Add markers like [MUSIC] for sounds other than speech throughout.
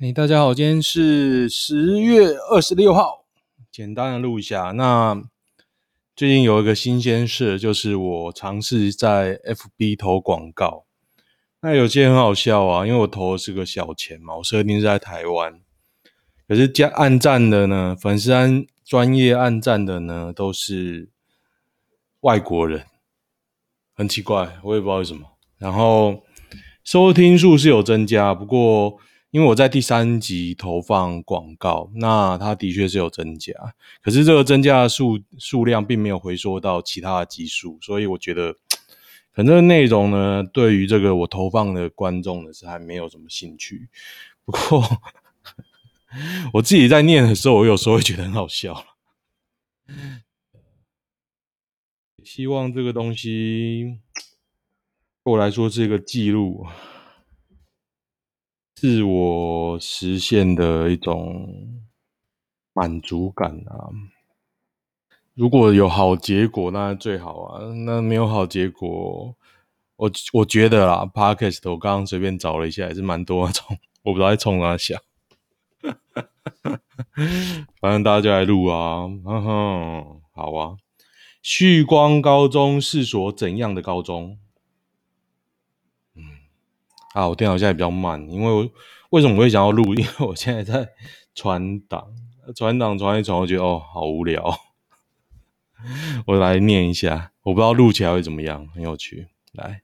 欸，大家好，今天是十月二十六号，简单的录一下。那最近有一个新鲜事，就是我尝试在 FB 投广告。那有些很好笑啊，因为我投的是个小钱嘛，我设定是在台湾，可是加按赞的呢，粉丝按专业按赞的呢，都是外国人，很奇怪，我也不知道为什么。然后收听数是有增加，不过。因为我在第三集投放广告，那它的确是有增加，可是这个增加的数数量并没有回溯到其他的集数，所以我觉得可能这个内容呢，对于这个我投放的观众呢是还没有什么兴趣。不过 [LAUGHS] 我自己在念的时候，我有时候会觉得很好笑。希望这个东西对我来说是一个记录。自我实现的一种满足感啊！如果有好结果，那最好啊。那没有好结果，我我觉得啦，Podcast 我刚刚随便找了一下，也是蛮多那种，我不知道在冲哪想。反正大家就来录啊，哼哼，好啊。旭光高中是所怎样的高中？啊，我电脑现在比较慢，因为我为什么我会想要录？[LAUGHS] 因为我现在在传档，传档传一传，我觉得哦，好无聊。[LAUGHS] 我来念一下，我不知道录起来会怎么样，很有趣。来，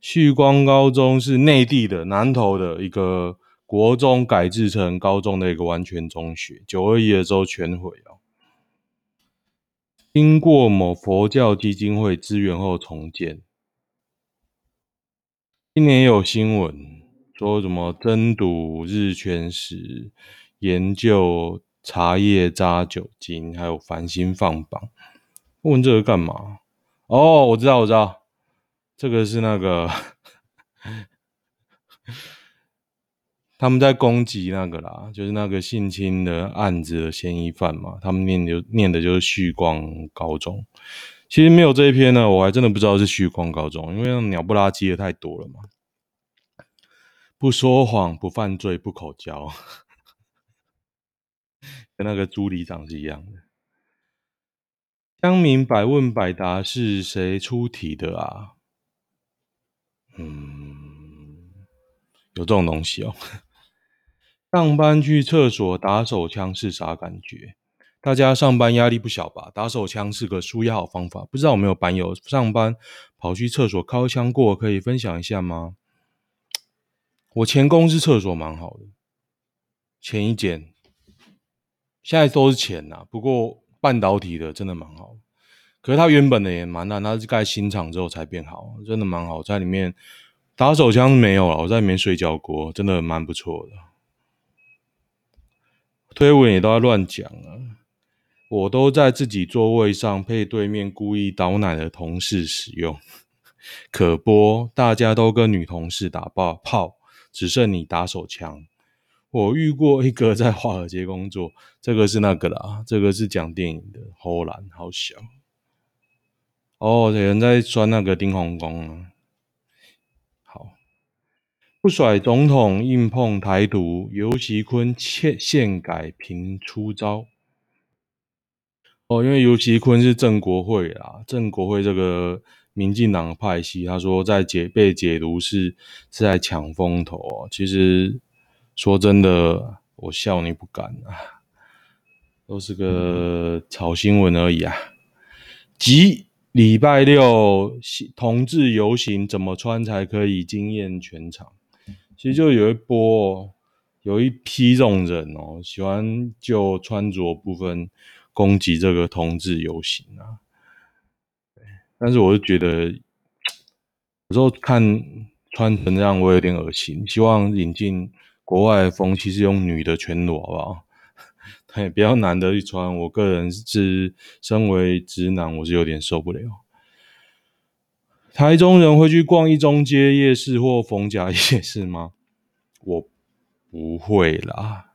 旭光高中是内地的南投的一个国中改制成高中的一个完全中学，九二一的时候全毁哦，经过某佛教基金会支援后重建。今年有新闻说什么增堵日全食研究茶叶渣酒精，还有繁星放榜。问这个干嘛？哦，我知道，我知道，这个是那个他们在攻击那个啦，就是那个性侵的案子的嫌疑犯嘛。他们念就念的就是旭光高中。其实没有这一篇呢，我还真的不知道是虚空高中，因为那鸟不拉几的太多了嘛。不说谎，不犯罪，不口交，[LAUGHS] 跟那个朱里长是一样的。乡民百问百答是谁出题的啊？嗯，有这种东西哦。[LAUGHS] 上班去厕所打手枪是啥感觉？大家上班压力不小吧？打手枪是个舒压好方法。不知道有没有班友上班跑去厕所敲枪过？可以分享一下吗？我前公司厕所蛮好的，前一间，现在都是前呐。不过半导体的真的蛮好，可是它原本的也蛮烂，它是盖新厂之后才变好，真的蛮好。在里面打手枪没有了，我在里面睡觉过，真的蛮不错的。推文也都在乱讲啊。我都在自己座位上配对面故意倒奶的同事使用，可播，大家都跟女同事打爆炮，只剩你打手枪。我遇过一个在华尔街工作，这个是那个啦，这个是讲电影的，荷兰好小。哦，有人在酸那个丁洪公啊。好，不甩总统硬碰台独，游锡堃欠宪改频出招。哦，因为尤其坤是正国会啦，正国会这个民进党派系，他说在解被解读是是在抢风头哦。其实说真的，我笑你不敢啊，都是个炒新闻而已啊。即礼拜六同志游行怎么穿才可以惊艳全场？其实就有一波，有一批这种人哦，喜欢就穿着部分。攻击这个同志游行啊，但是我就觉得有时候看穿成这样，我有点恶心。希望引进国外的风气，是用女的全裸，好不好？[LAUGHS] 对，比较男的去穿。我个人是身为直男，我是有点受不了。台中人会去逛一中街夜市或逢甲夜市吗？我不会啦，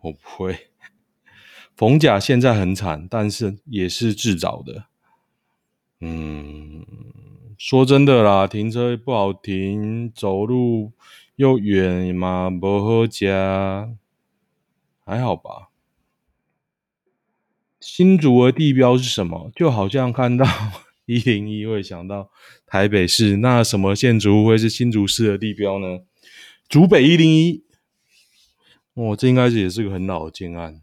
我不会。逢甲现在很惨，但是也是自找的。嗯，说真的啦，停车不好停，走路又远嘛，不好加，还好吧。新竹的地标是什么？就好像看到 [LAUGHS] 一零一会想到台北市，那什么建筑物会是新竹市的地标呢？竹北一零一。哦，这应该是也是个很老的建案。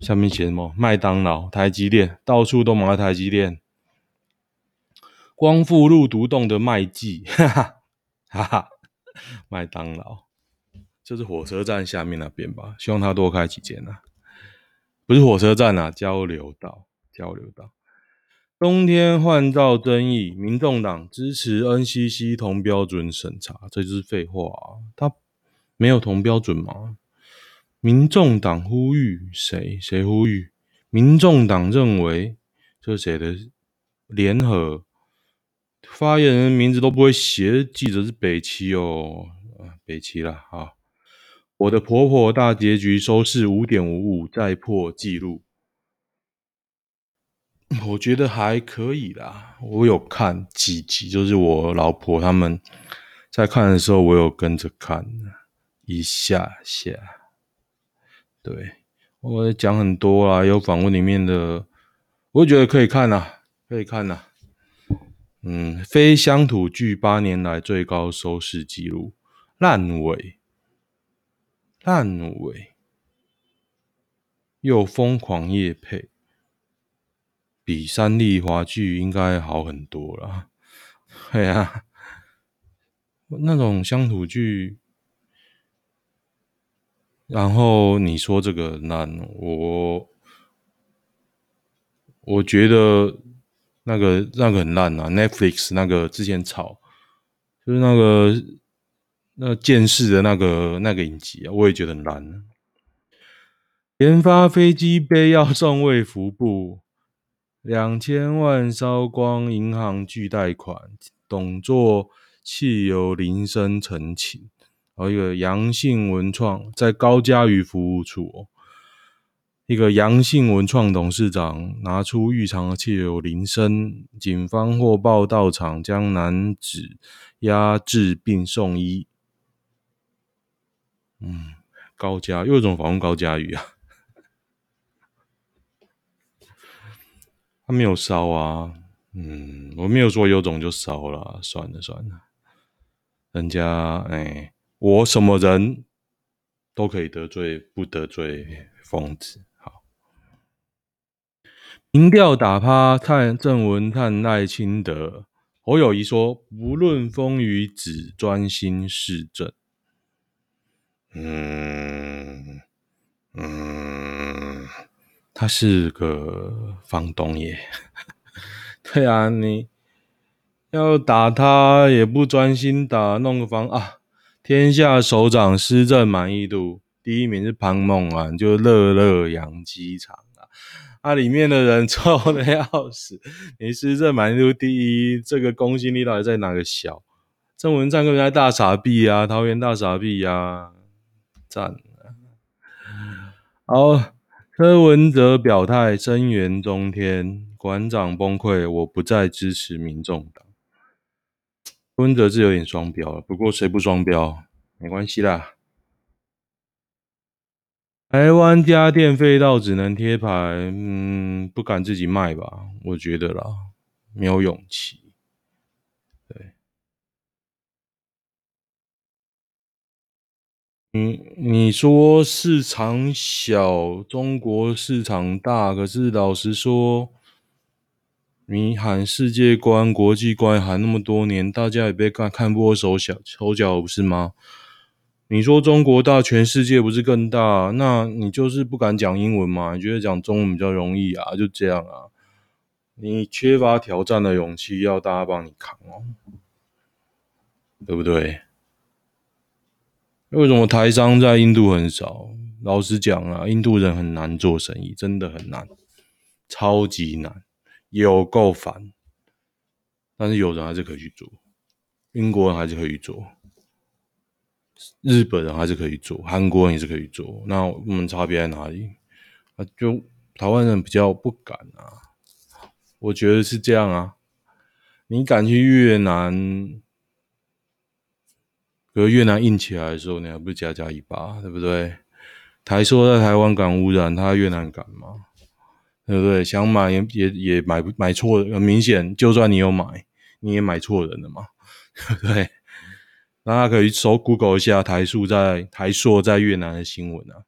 下面写什么？麦当劳、台积电，到处都买台积电。光复路独栋的麦记，哈 [LAUGHS] 哈哈哈。麦当劳，这是火车站下面那边吧？希望他多开几间啊。不是火车站啊，交流道，交流道。冬天换照争议，民众党支持 NCC 同标准审查，这就是废话啊！他没有同标准吗？民众党呼吁谁？谁呼吁？民众党认为这是谁的联合发言人名字都不会写，记者是北七哦，北七啦啊。我的婆婆大结局收视五点五五，再破纪录。我觉得还可以啦，我有看几集，就是我老婆他们在看的时候，我有跟着看一下下。对，我讲很多啦，有访问里面的，我觉得可以看啦，可以看啦。嗯，非乡土剧八年来最高收视纪录，烂尾。烂尾又疯狂夜配，比三立华剧应该好很多了。[LAUGHS] 对啊，那种乡土剧，然后你说这个烂，我我觉得那个那个很烂啊。Netflix 那个之前炒，就是那个。那剑士的那个那个影集啊，我也觉得很烂。研发飞机杯要送卫福部，两千万烧光银行巨贷款，董座汽油铃声澄清。然后一个阳性文创在高嘉瑜服务处哦，一个阳性文创董事长拿出预藏的汽油铃声，警方获报到场将男子压制并送医。嗯，高嘉又一种访问高嘉瑜啊，[LAUGHS] 他没有烧啊，嗯，我没有说有种就烧了，算了算了，人家哎、欸，我什么人都可以得罪，不得罪疯子。好，民调打趴蔡郑文灿赖清德，侯友宜说不论风雨，只专心市政。嗯嗯，他是个房东耶，[LAUGHS] 对啊，你要打他也不专心打，弄个房啊！天下首长施政满意度第一名是庞孟安，就乐乐养鸡场啊，啊，里面的人臭的要死，你施政满意度第一，这个公信力到底在哪个小？郑文灿跟人家大傻逼啊，桃园大傻逼啊！赞了，好，柯文哲表态声援中天馆长崩溃，我不再支持民众党。柯文哲是有点双标了，不过谁不双标？没关系啦。台湾家电废到只能贴牌，嗯，不敢自己卖吧？我觉得啦，没有勇气。对。你你说市场小，中国市场大，可是老实说，你喊世界观、国际观喊那么多年，大家也被看看破手脚，手脚不是吗？你说中国大，全世界不是更大？那你就是不敢讲英文嘛？你觉得讲中文比较容易啊？就这样啊？你缺乏挑战的勇气，要大家帮你扛哦，对不对？为什么台商在印度很少？老实讲啊，印度人很难做生意，真的很难，超级难，有够烦。但是有人还是可以去做，英国人还是可以做，日本人还是可以做，韩国人也是可以做。那我们差别在哪里？啊，就台湾人比较不敢啊。我觉得是这样啊，你敢去越南？可越南硬起来的时候，你还不是加加一巴，对不对？台说在台湾敢污染，他越南敢吗？对不对？想买也也也买不买错，很明显，就算你有买，你也买错人了嘛，对不对？大家可以搜 Google 一下台塑在台塑在越南的新闻啊。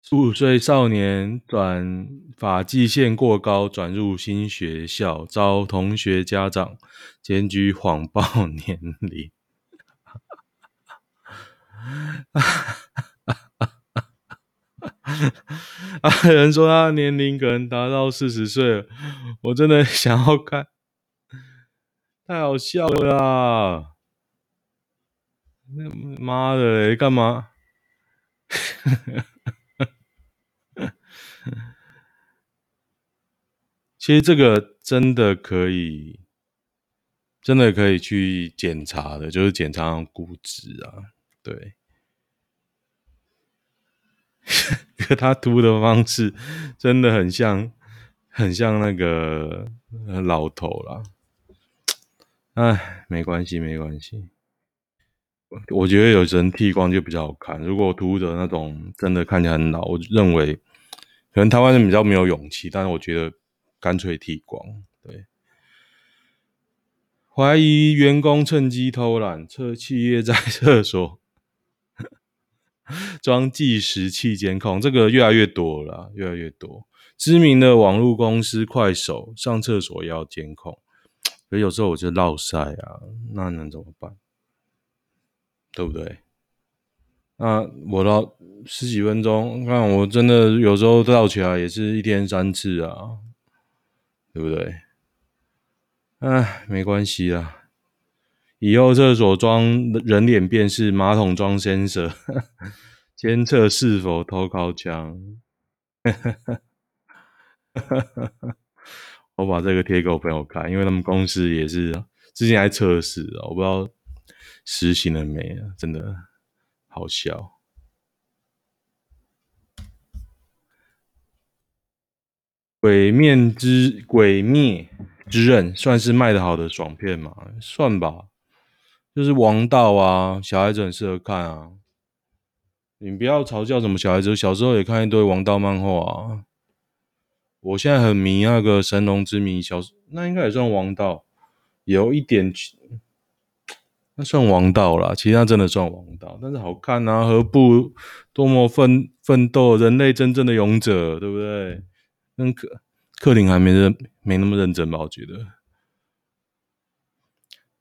十五岁少年转发际线过高，转入新学校，遭同学家长检举谎报 [LAUGHS] 年龄。[LAUGHS] 啊！[LAUGHS] 有人说他年龄可能达到四十岁了，我真的想要看，太好笑了啦！妈的，干嘛？[LAUGHS] 其实这个真的可以，真的可以去检查的，就是检查骨质啊，对。[LAUGHS] 可他涂的方式真的很像，很像那个老头啦。哎，没关系，没关系。我觉得有人剃光就比较好看。如果涂的那种真的看起来很老，我认为可能台湾人比较没有勇气，但是我觉得。干脆剃光，对。怀疑员工趁机偷懒，测企业在厕所装计时器监控，这个越来越多了，越来越多。知名的网络公司快手上厕所要监控，可有时候我就落赛啊，那能怎么办？对不对？那我到十几分钟，看我真的有时候倒起来也是一天三次啊。对不对？哎，没关系啦。以后厕所装人脸辨识，马桶装 sensor，[LAUGHS] 监测是否偷靠枪。[LAUGHS] 我把这个贴给我朋友看，因为他们公司也是之前还测试，我不知道实行了没啊，真的好笑。鬼面之鬼灭之刃算是卖的好的爽片吗？算吧，就是王道啊，小孩子很适合看啊。你不要嘲笑什么小孩子，小时候也看一堆王道漫画啊。我现在很迷那个神龙之谜，小那应该也算王道，有一点，那算王道啦。其实那真的算王道，但是好看啊。何不多么奋奋斗，人类真正的勇者，对不对？跟克克林还没认没那么认真吧？我觉得，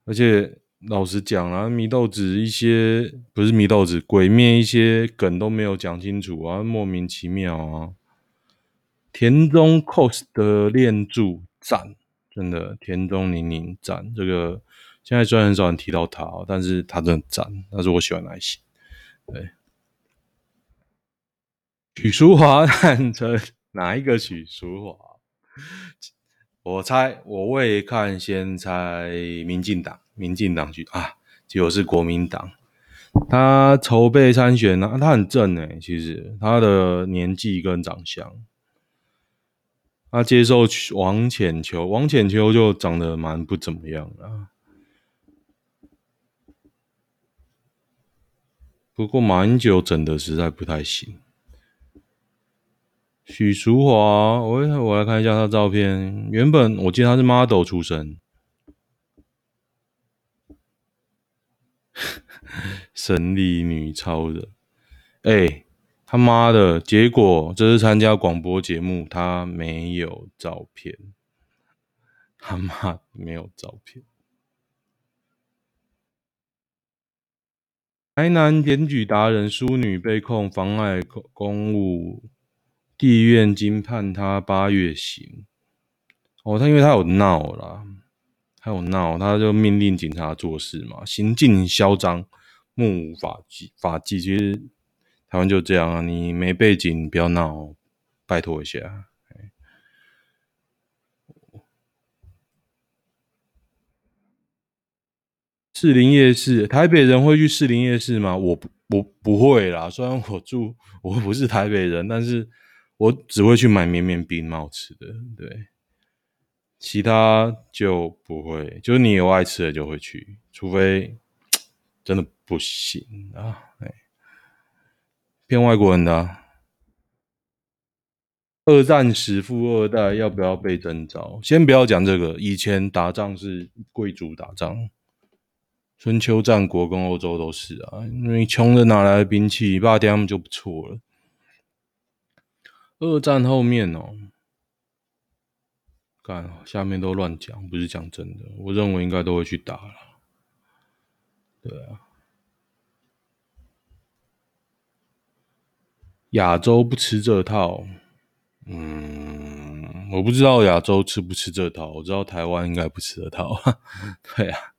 而且老实讲啊，祢豆子一些不是祢豆子，鬼灭一些梗都没有讲清楚啊，莫名其妙啊。田中 cos 的恋柱赞，真的田中宁宁赞。这个现在虽然很少人提到他，但是他真的赞，他是我喜欢的类型。对，许淑华 [LAUGHS] 坦诚。哪一个许淑华？我猜，我未看先猜民进党，民进党去啊，结果是国民党。他筹备参选呢、啊，他很正诶，其实他的年纪跟长相，他接受王浅秋，王浅秋就长得蛮不怎么样的。不过马英九整的实在不太行。许淑华，我我来看一下他照片。原本我记得他是 model 出身，[LAUGHS] 神力女超人。哎、他妈的！结果这是参加广播节目，她没有照片。他妈没有照片。台南检举达人淑女被控妨碍公务。地院经判他八月刑。哦，他因为他有闹啦，他有闹，他就命令警察做事嘛，行径嚣张，目无法纪，法纪。其实台湾就这样啊，你没背景不要闹，拜托一下。士林夜市，台北人会去士林夜市吗？我不，我不会啦。虽然我住，我不是台北人，但是。我只会去买绵绵冰，蛮好吃的。对，其他就不会，就是你有爱吃的就会去，除非 [TSK] 真的不行啊。哎，骗外国人的。二战时富二代要不要被征召？先不要讲这个，以前打仗是贵族打仗，春秋战国跟欧洲都是啊，因为穷的哪来的兵器？霸天他们就不错了。二战后面哦。干，下面都乱讲，不是讲真的。我认为应该都会去打了。对啊，亚洲不吃这套。嗯，我不知道亚洲吃不吃这套。我知道台湾应该不吃这套。[LAUGHS] 对啊，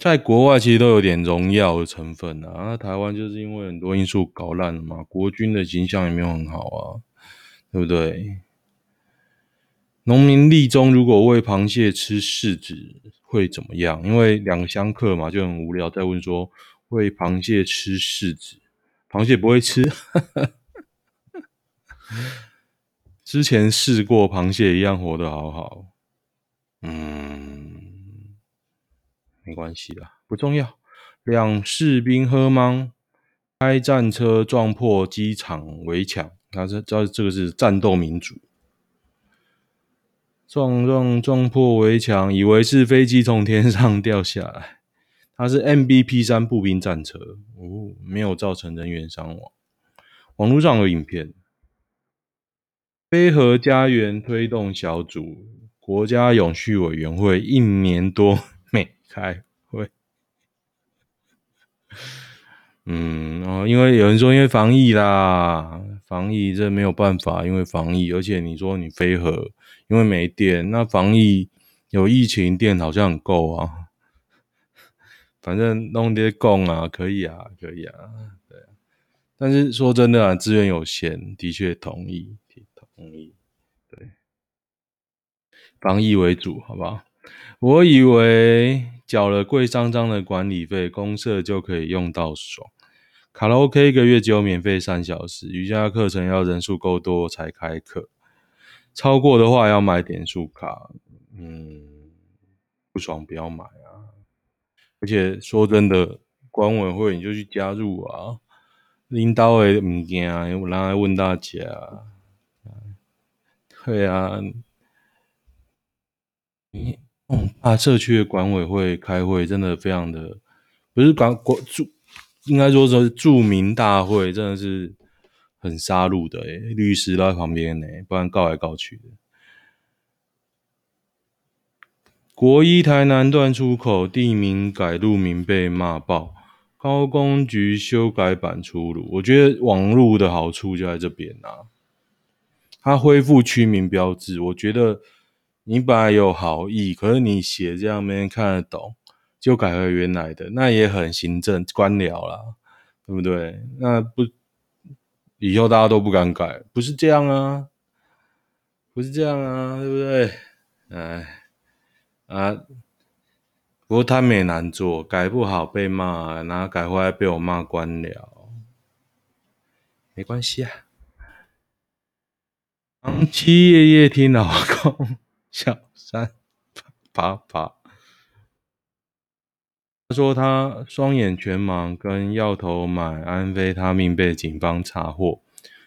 在国外其实都有点荣耀的成分啊。那台湾就是因为很多因素搞烂了嘛，国军的形象也没有很好啊，对不对？农民立中如果喂螃蟹吃柿子会怎么样？因为两相克嘛，就很无聊。再问说喂螃蟹吃柿子，螃蟹不会吃。之前试过螃蟹一样活得好好。嗯，没关系啦，不重要。两士兵喝茫，开战车撞破机场围墙。他这这这个是战斗民族。撞撞撞破围墙，以为是飞机从天上掉下来。它是 MBP 三步兵战车，哦，没有造成人员伤亡。网络上有影片。非核家园推动小组，国家永续委员会一年多没开会。嗯，哦，因为有人说因为防疫啦，防疫这没有办法，因为防疫，而且你说你飞核，因为没电，那防疫有疫情，电好像很够啊。反正弄点供啊，可以啊，可以啊，对。但是说真的啊，资源有限，的确同意，同意，对。防疫为主，好不好？我以为缴了贵桑桑的管理费，公社就可以用到爽。卡拉 OK 一个月只有免费三小时，瑜伽课程要人数够多才开课，超过的话要买点数卡。嗯，不爽不要买啊！而且说真的，管委会你就去加入啊，领导的物件有人来问大家啊。对啊，你嗯啊，社区的管委会开会真的非常的，不是管管住。应该说是著名大会，真的是很杀戮的诶，律师在旁边呢，不然告来告去的。国一台南段出口地名改路名被骂爆，高工局修改版出炉。我觉得网路的好处就在这边啊，它恢复区名标志。我觉得你本来有好意，可是你写这样没人看得懂。就改回原来的，那也很行政官僚啦，对不对？那不以后大家都不敢改，不是这样啊，不是这样啊，对不对？哎啊，不过他们也难做，改不好被骂，然后改回来被我骂官僚，没关系啊。长期夜夜听老公小三啪啪。他说他双眼全盲，跟药头买安非他命被警方查获。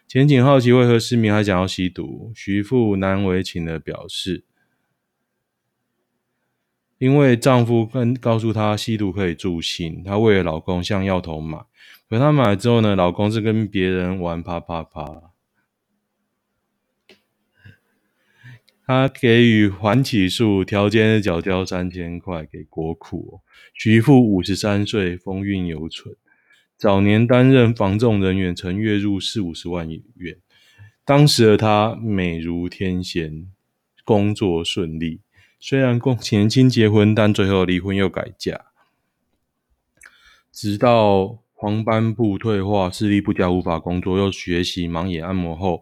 前警好奇为何市民还想要吸毒，徐妇难为情的表示，因为丈夫跟告诉她吸毒可以助兴，她为了老公向药头买，可她买了之后呢，老公是跟别人玩啪啪啪。他给予缓起诉，条件是缴交三千块给国库。徐父五十三岁，风韵犹存。早年担任房仲人员，曾月入四五十万元。当时的他美如天仙，工作顺利。虽然共年轻结婚，但最后离婚又改嫁。直到黄斑部退化，视力不佳，无法工作，又学习盲眼按摩后。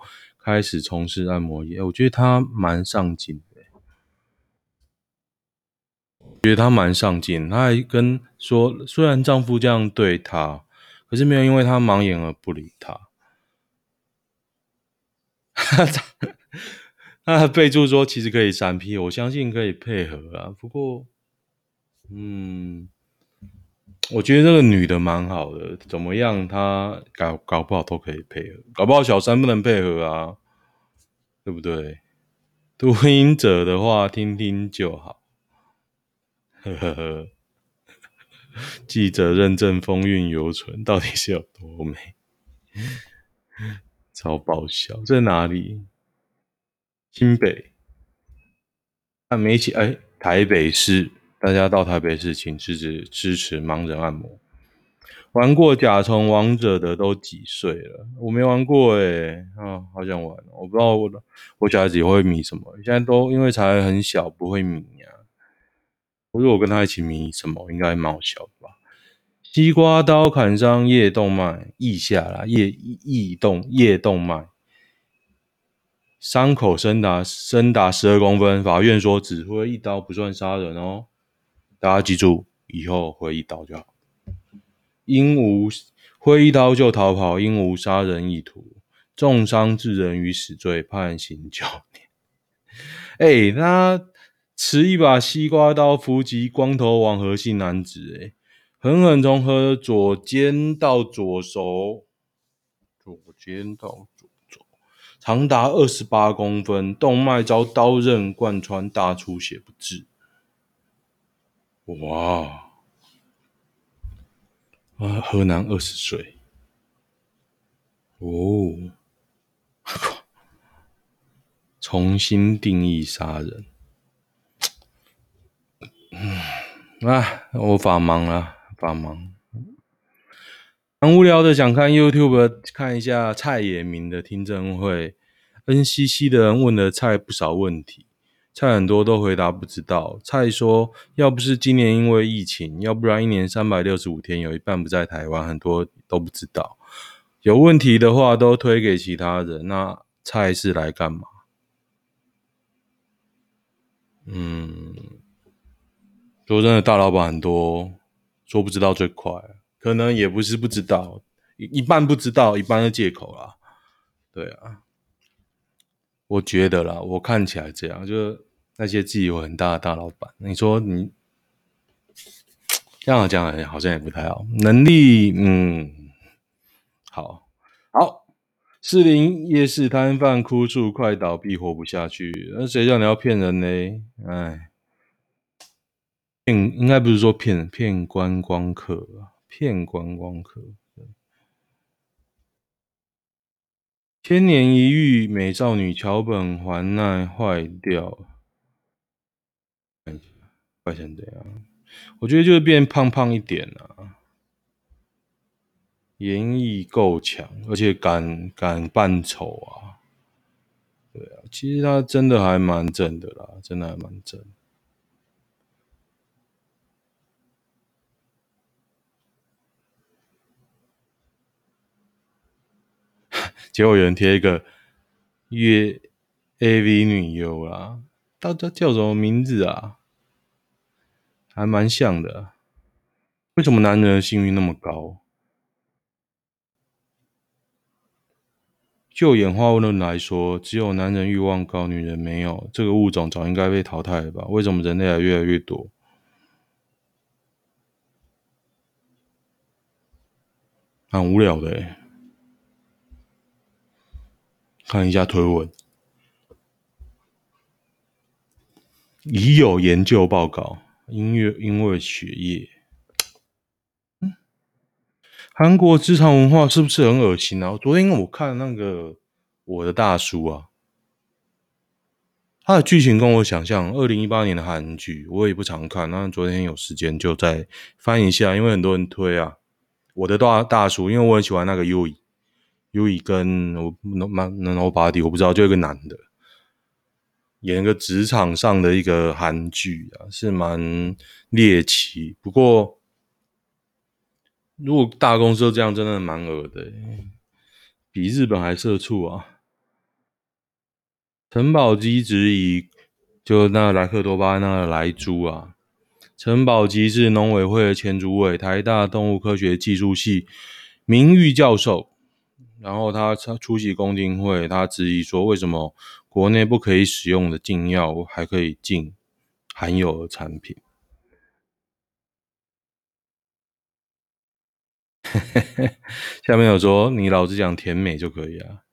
开始从事按摩业，我觉得他蛮上进的。我觉得他蛮上进，他还跟说，虽然丈夫这样对她，可是没有因为她盲眼而不理她。[LAUGHS] 他他备注说其实可以三 P，我相信可以配合啊。不过，嗯，我觉得这个女的蛮好的，怎么样？她搞搞不好都可以配合，搞不好小三不能配合啊，对不对？读音者的话，听听就好。呵呵呵。记者认证风韵犹存，到底是有多美？超爆笑！在哪里？新北？看没起？哎，台北市，大家到台北市请支持支持盲人按摩。玩过甲虫王者的都几岁了？我没玩过哎、啊，好想玩！我不知道我的我小孩子也会迷什么，现在都因为才很小，不会迷呀、啊。如果我跟他一起迷什么，应该蛮好笑的吧？西瓜刀砍伤腋动脉，腋下啦，腋腋动腋动脉，伤口深达深达十二公分。法院说只挥一刀不算杀人哦，大家记住，以后挥一刀就好。因无挥一刀就逃跑，因无杀人意图，重伤致人于死罪，判刑九年。哎、欸，他持一把西瓜刀伏击光头王和姓男子、欸，狠狠从和左肩到左手，左肩到左手，长达二十八公分，动脉遭刀刃贯穿，大出血不治。哇！啊，河南二十岁。哦，[LAUGHS] 重新定义杀人。嗯，啊，我法盲了。帮忙，蛮无聊的，想看 YouTube 看一下蔡衍明的听证会。NCC 的人问了蔡不少问题，蔡很多都回答不知道。蔡说，要不是今年因为疫情，要不然一年三百六十五天有一半不在台湾，很多都不知道。有问题的话都推给其他人，那蔡是来干嘛？嗯，说真的，大老板很多。说不知道最快，可能也不是不知道，一半不知道，一半是借口啦。对啊，我觉得啦，我看起来这样，就是那些自己有很大的大老板，你说你这样讲好像也不太好，能力嗯，好好，士林夜市摊贩哭诉快倒闭，活不下去，那谁叫你要骗人呢？哎。骗应该不是说骗骗观光客啊，骗观光客。千年一遇美少女桥本环奈坏掉，坏成这样，我觉得就是变胖胖一点啊，演绎够强，而且敢敢扮丑啊，对啊，其实他真的还蛮正的啦，真的还蛮正。结果有人贴一个约 AV 女优啦，大家叫什么名字啊？还蛮像的。为什么男人的性欲那么高？就演化论来说，只有男人欲望高，女人没有。这个物种早应该被淘汰了吧？为什么人类还越来越多？蛮无聊的欸。看一下推文，已有研究报告，因为因为血液，韩国职场文化是不是很恶心啊？昨天我看那个我的大叔啊，他的剧情跟我想象，二零一八年的韩剧，我也不常看，那昨天有时间就再翻一下，因为很多人推啊，我的大大叔，因为我很喜欢那个 U U 优以跟我 Nobody，我不知道，就一个男的演一个职场上的一个韩剧啊，是蛮猎奇。不过如果大公司都这样，真的蛮恶的，比日本还社畜啊！陈宝基质疑，就那莱克多巴胺那个莱猪啊，陈宝基是农委会的前主委，台大动物科学技术系名誉教授。然后他出席公听会，他质疑说：“为什么国内不可以使用的禁药，还可以进含有的产品。[LAUGHS] 下面有说，你老是讲甜美就可以啊。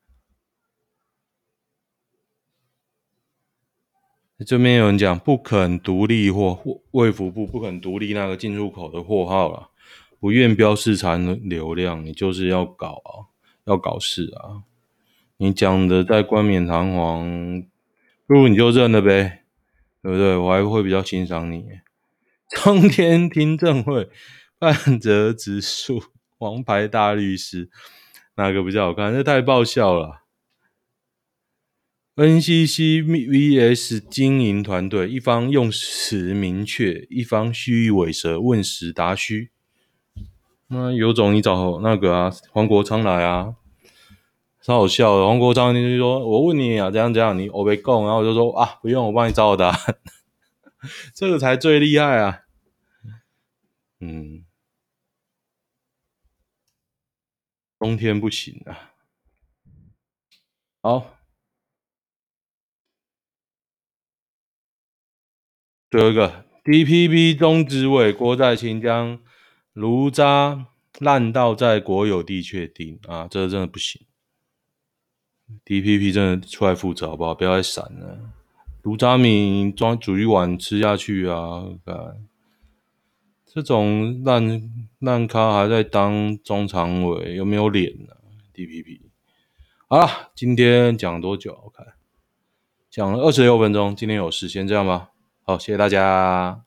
这边有人讲不肯独立或卫福部不肯独立那个进入口的货号了，不愿标示残留量，你就是要搞啊，要搞事啊！你讲的再冠冕堂皇，不如你就认了呗，对不对？我还会比较欣赏你。[LAUGHS] 中天听证会半泽直树，王牌大律师，哪个比较好看？这太爆笑了。NCC vs 经营团队，一方用词明确，一方虚与委蛇，问实答虚。那有种你找那个啊，黄国昌来啊，超好笑的。黄国昌就说：“我问你啊，怎样怎样，你我没讲。”然后我就说：“啊，不用，我帮你找答案。[LAUGHS] ”这个才最厉害啊！嗯，冬天不行啊。好。最后一个，DPP 中执委郭在清将炉渣烂到在国有地确定啊，这个真的不行。DPP 真的出来负责好不好？不要再闪了。炉渣米装煮一碗吃下去啊！这种烂烂咖还在当中常委，有没有脸呢？DPP 好了，今天讲多久？我看讲了二十六分钟。今天有事，先这样吧。好，谢谢大家。